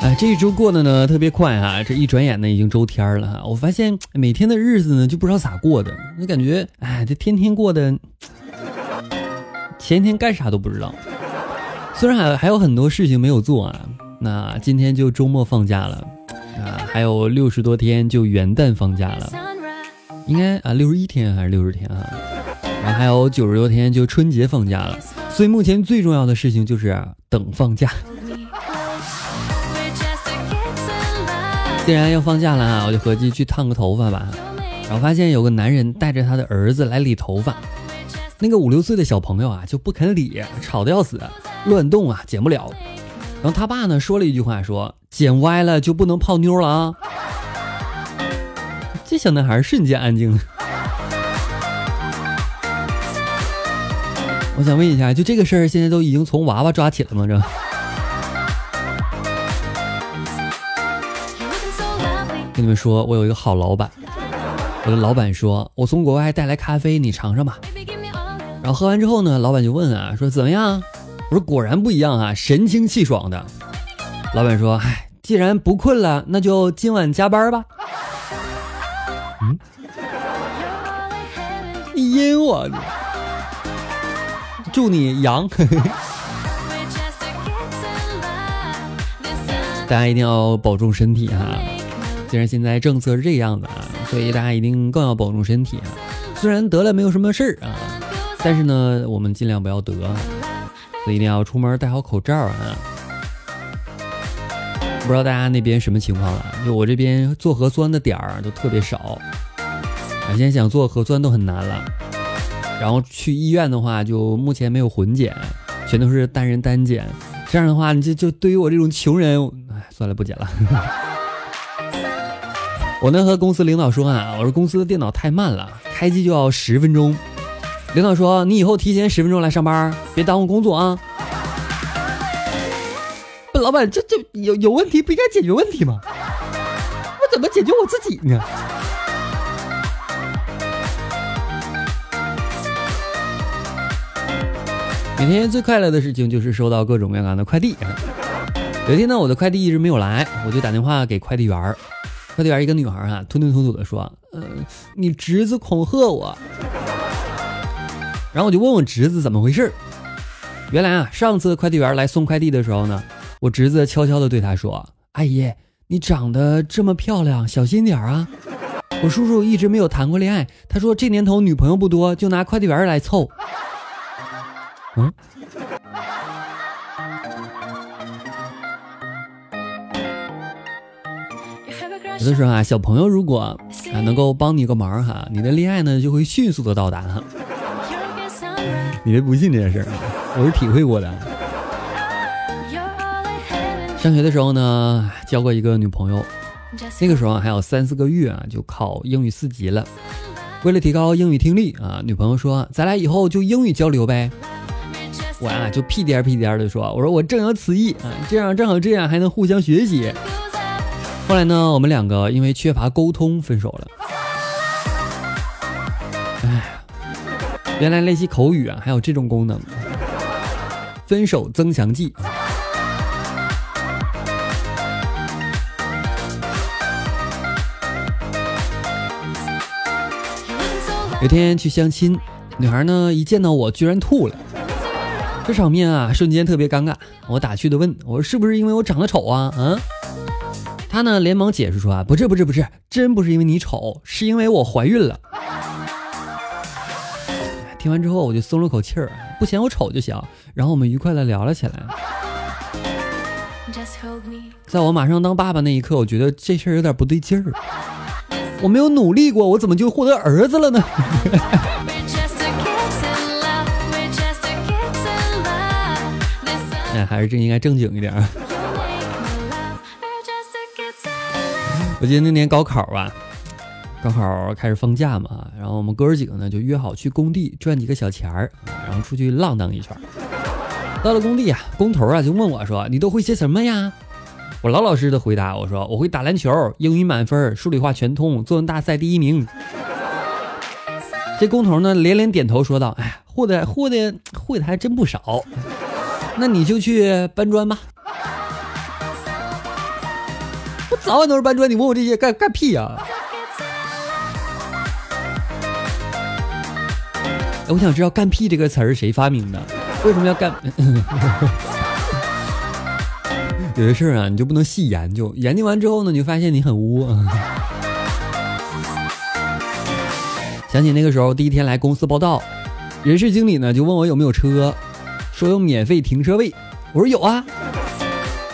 哎，这一周过得呢特别快啊，这一转眼呢已经周天了哈。我发现每天的日子呢就不知道咋过的，就感觉哎，这天天过的，前天干啥都不知道。虽然还还有很多事情没有做啊，那今天就周末放假了啊，还有六十多天就元旦放假了，应该啊六十一天还是六十天啊，然后还有九十多天就春节放假了，所以目前最重要的事情就是等放假。既然要放假了啊，我就合计去烫个头发吧。然后发现有个男人带着他的儿子来理头发，那个五六岁的小朋友啊就不肯理，吵得要死，乱动啊剪不了。然后他爸呢说了一句话，说剪歪了就不能泡妞了啊。这小男孩瞬间安静了。我想问一下，就这个事儿，现在都已经从娃娃抓起了吗？这？跟你们说，我有一个好老板。我的老板说，我从国外带来咖啡，你尝尝吧。然后喝完之后呢，老板就问啊，说怎么样？我说果然不一样啊，神清气爽的。老板说，唉，既然不困了，那就今晚加班吧。嗯，你阴我呢？祝你阳。大家一定要保重身体哈。既然现在政策是这个样的啊，所以大家一定更要保重身体啊。虽然得了没有什么事儿啊，但是呢，我们尽量不要得，所以一定要出门戴好口罩啊。不知道大家那边什么情况了？就我这边做核酸的点儿都特别少，啊，现在想做核酸都很难了。然后去医院的话，就目前没有混检，全都是单人单检。这样的话，你就就对于我这种穷人，哎，算了，不检了。我呢和公司领导说啊，我说公司的电脑太慢了，开机就要十分钟。领导说你以后提前十分钟来上班，别耽误工作啊。不，老板，这这有有问题不应该解决问题吗？我怎么解决我自己呢？每天最快乐的事情就是收到各种各样的快递。有一天呢，我的快递一直没有来，我就打电话给快递员儿。快递员一个女孩啊，吞吞吐吐的说：“嗯，你侄子恐吓我。”然后我就问我侄子怎么回事。原来啊，上次快递员来送快递的时候呢，我侄子悄悄的对他说：“阿姨，你长得这么漂亮，小心点啊！我叔叔一直没有谈过恋爱，他说这年头女朋友不多，就拿快递员来凑。”嗯。有的时候啊，小朋友如果啊能够帮你个忙哈，你的恋爱呢就会迅速的到达哈。你别不信这件事儿，我是体会过的。上学的时候呢，交过一个女朋友，那个时候还有三四个月啊就考英语四级了。为了提高英语听力啊，女朋友说咱俩以后就英语交流呗。我啊就屁颠屁颠的说，我说我正有此意啊，这样正好这样还能互相学习。后来呢，我们两个因为缺乏沟通分手了。哎，原来练习口语啊还有这种功能，分手增强剂。有天去相亲，女孩呢一见到我居然吐了，这场面啊瞬间特别尴尬。我打趣的问我说：“是不是因为我长得丑啊？”嗯。他呢，连忙解释说啊，不是不是不是，真不是因为你丑，是因为我怀孕了。听完之后，我就松了口气儿，不嫌我丑就行。然后我们愉快的聊了起来。在我马上当爸爸那一刻，我觉得这事儿有点不对劲儿。我没有努力过，我怎么就获得儿子了呢？哎，还是真应该正经一点。我记得那年高考啊，高考开始放假嘛，然后我们哥儿几个呢就约好去工地赚几个小钱儿，然后出去浪荡一圈。到了工地啊，工头啊就问我说：“你都会些什么呀？”我老老实实的回答我说：“我会打篮球，英语满分，数理化全通，作文大赛第一名。”这工头呢连连点头说道：“哎，会的会的会的还真不少，那你就去搬砖吧。”早晚都是搬砖，你问我这些干干屁呀？我想知道“干屁”这个词儿谁发明的？为什么要干？有些事儿啊，你就不能细研究，研究完之后呢，你就发现你很污。想起那个时候第一天来公司报道，人事经理呢就问我有没有车，说有免费停车位，我说有啊。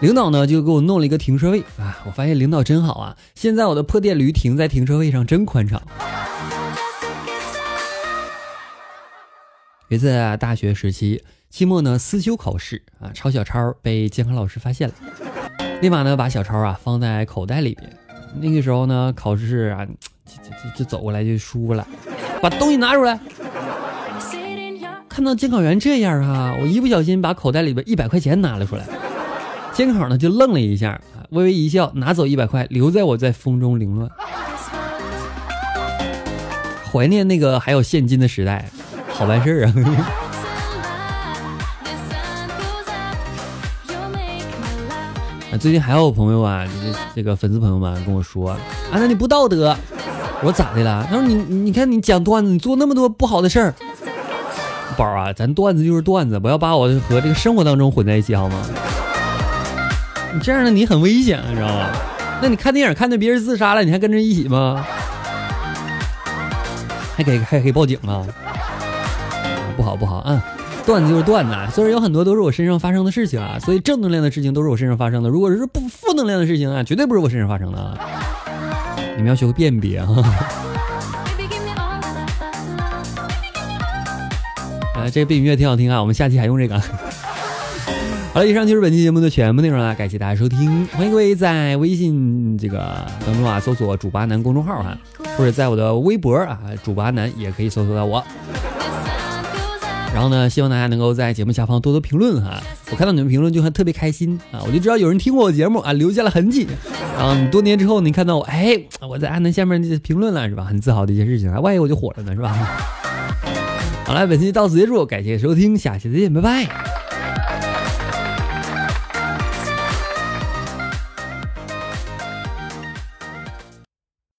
领导呢就给我弄了一个停车位啊，我发现领导真好啊，现在我的破电驴停在停车位上真宽敞。有一次啊，大学时期期末呢思修考试啊，抄小抄被监考老师发现了，立马呢把小抄啊放在口袋里边。那个时候呢考试啊，就就就走过来就输了，把东西拿出来。看到监考员这样啊，我一不小心把口袋里边一百块钱拿了出来。监考呢就愣了一下，微微一笑，拿走一百块，留在我在风中凌乱。怀念那个还有现金的时代。好办事儿啊！啊，最近还有朋友啊，这这个粉丝朋友们跟我说啊，那你不道德。我说咋的了？他说你你看你讲段子，你做那么多不好的事儿。宝啊，咱段子就是段子，不要把我和这个生活当中混在一起好吗？你这样的你很危险，你知道吗？那你看电影看见别人自杀了，你还跟着一起吗？还给还可以报警啊？不好不好啊！段子就是段子，虽然有很多都是我身上发生的事情啊，所以正能量的事情都是我身上发生的。如果是不负能量的事情啊，绝对不是我身上发生的。你们要学会辨别啊！哎，这个背景音乐挺好听啊，我们下期还用这个。好了，以上就是本期节目的全部内容了，感谢大家收听，欢迎各位在微信这个当中啊搜索“主八男”公众号哈，或者在我的微博啊“主八男”也可以搜索到我。然后呢，希望大家能够在节目下方多多评论哈，我看到你们评论就很特别开心啊，我就知道有人听过我节目啊，留下了痕迹。然后多年之后你看到我，哎，我在阿南下面评论了是吧？很自豪的一件事情啊，万一我就火了呢是吧？好了，本期到此结束，感谢收听，下期再见，拜拜。